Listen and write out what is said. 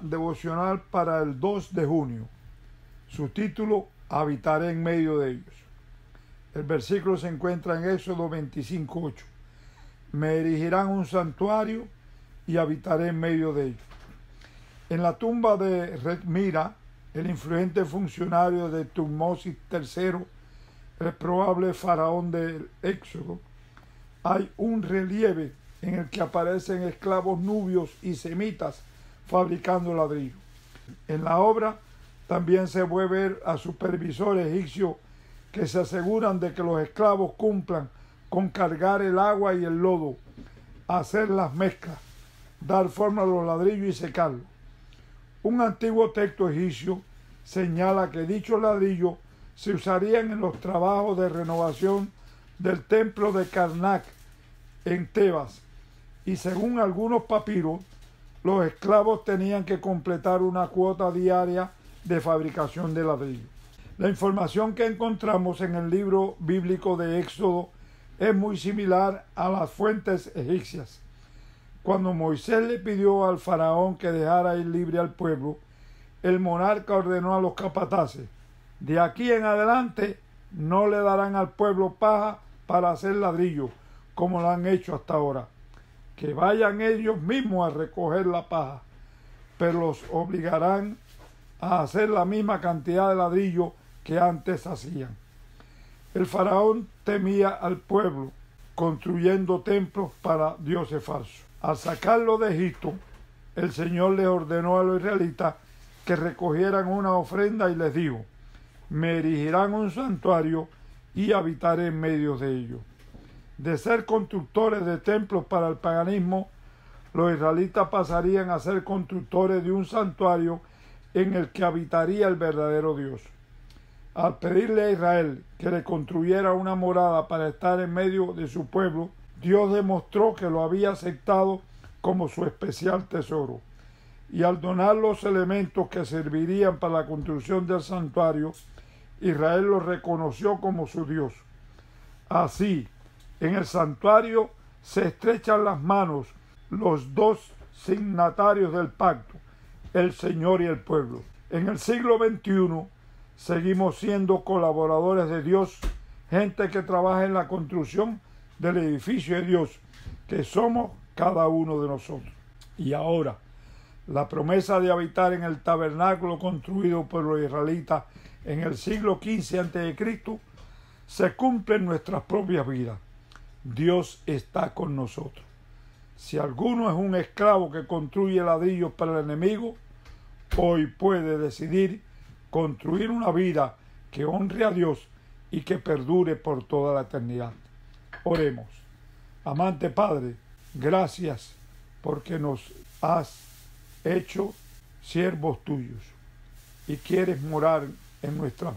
devocional para el 2 de junio. Su título, Habitaré en medio de ellos. El versículo se encuentra en Éxodo 25.8. Me erigirán un santuario y habitaré en medio de ellos. En la tumba de Redmira, el influyente funcionario de Tutmosis III, el probable faraón del Éxodo, hay un relieve en el que aparecen esclavos nubios y semitas fabricando ladrillo. En la obra también se puede ver a supervisores egipcios que se aseguran de que los esclavos cumplan con cargar el agua y el lodo, hacer las mezclas, dar forma a los ladrillos y secarlos. Un antiguo texto egipcio señala que dichos ladrillos se usarían en los trabajos de renovación del templo de Karnak en Tebas y según algunos papiros, los esclavos tenían que completar una cuota diaria de fabricación de ladrillo. La información que encontramos en el libro bíblico de Éxodo es muy similar a las fuentes egipcias. Cuando Moisés le pidió al faraón que dejara ir libre al pueblo, el monarca ordenó a los capataces, de aquí en adelante no le darán al pueblo paja para hacer ladrillo, como lo han hecho hasta ahora que vayan ellos mismos a recoger la paja, pero los obligarán a hacer la misma cantidad de ladrillo que antes hacían. El faraón temía al pueblo, construyendo templos para dioses falsos. Al sacarlo de Egipto, el Señor les ordenó a los israelitas que recogieran una ofrenda y les dijo, me erigirán un santuario y habitaré en medio de ellos de ser constructores de templos para el paganismo, los israelitas pasarían a ser constructores de un santuario en el que habitaría el verdadero Dios. Al pedirle a Israel que le construyera una morada para estar en medio de su pueblo, Dios demostró que lo había aceptado como su especial tesoro. Y al donar los elementos que servirían para la construcción del santuario, Israel lo reconoció como su Dios. Así, en el santuario se estrechan las manos los dos signatarios del pacto, el Señor y el pueblo. En el siglo XXI seguimos siendo colaboradores de Dios, gente que trabaja en la construcción del edificio de Dios, que somos cada uno de nosotros. Y ahora, la promesa de habitar en el tabernáculo construido por los israelitas en el siglo XV a.C. se cumple en nuestras propias vidas. Dios está con nosotros. Si alguno es un esclavo que construye ladrillos para el enemigo, hoy puede decidir construir una vida que honre a Dios y que perdure por toda la eternidad. Oremos. Amante Padre, gracias porque nos has hecho siervos tuyos y quieres morar en nuestras vidas.